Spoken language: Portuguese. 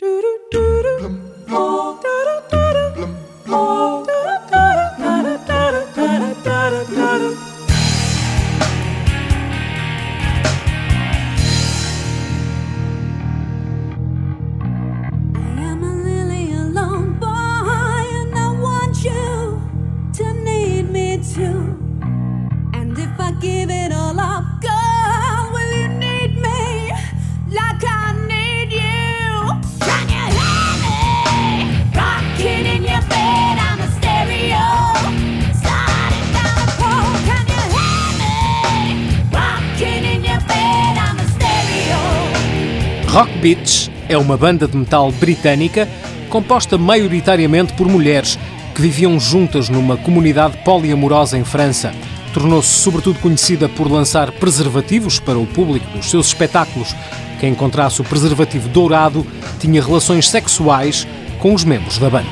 Do do Rock Beach é uma banda de metal britânica composta maioritariamente por mulheres que viviam juntas numa comunidade poliamorosa em França. Tornou-se sobretudo conhecida por lançar preservativos para o público dos seus espetáculos. Quem encontrasse o preservativo dourado tinha relações sexuais com os membros da banda.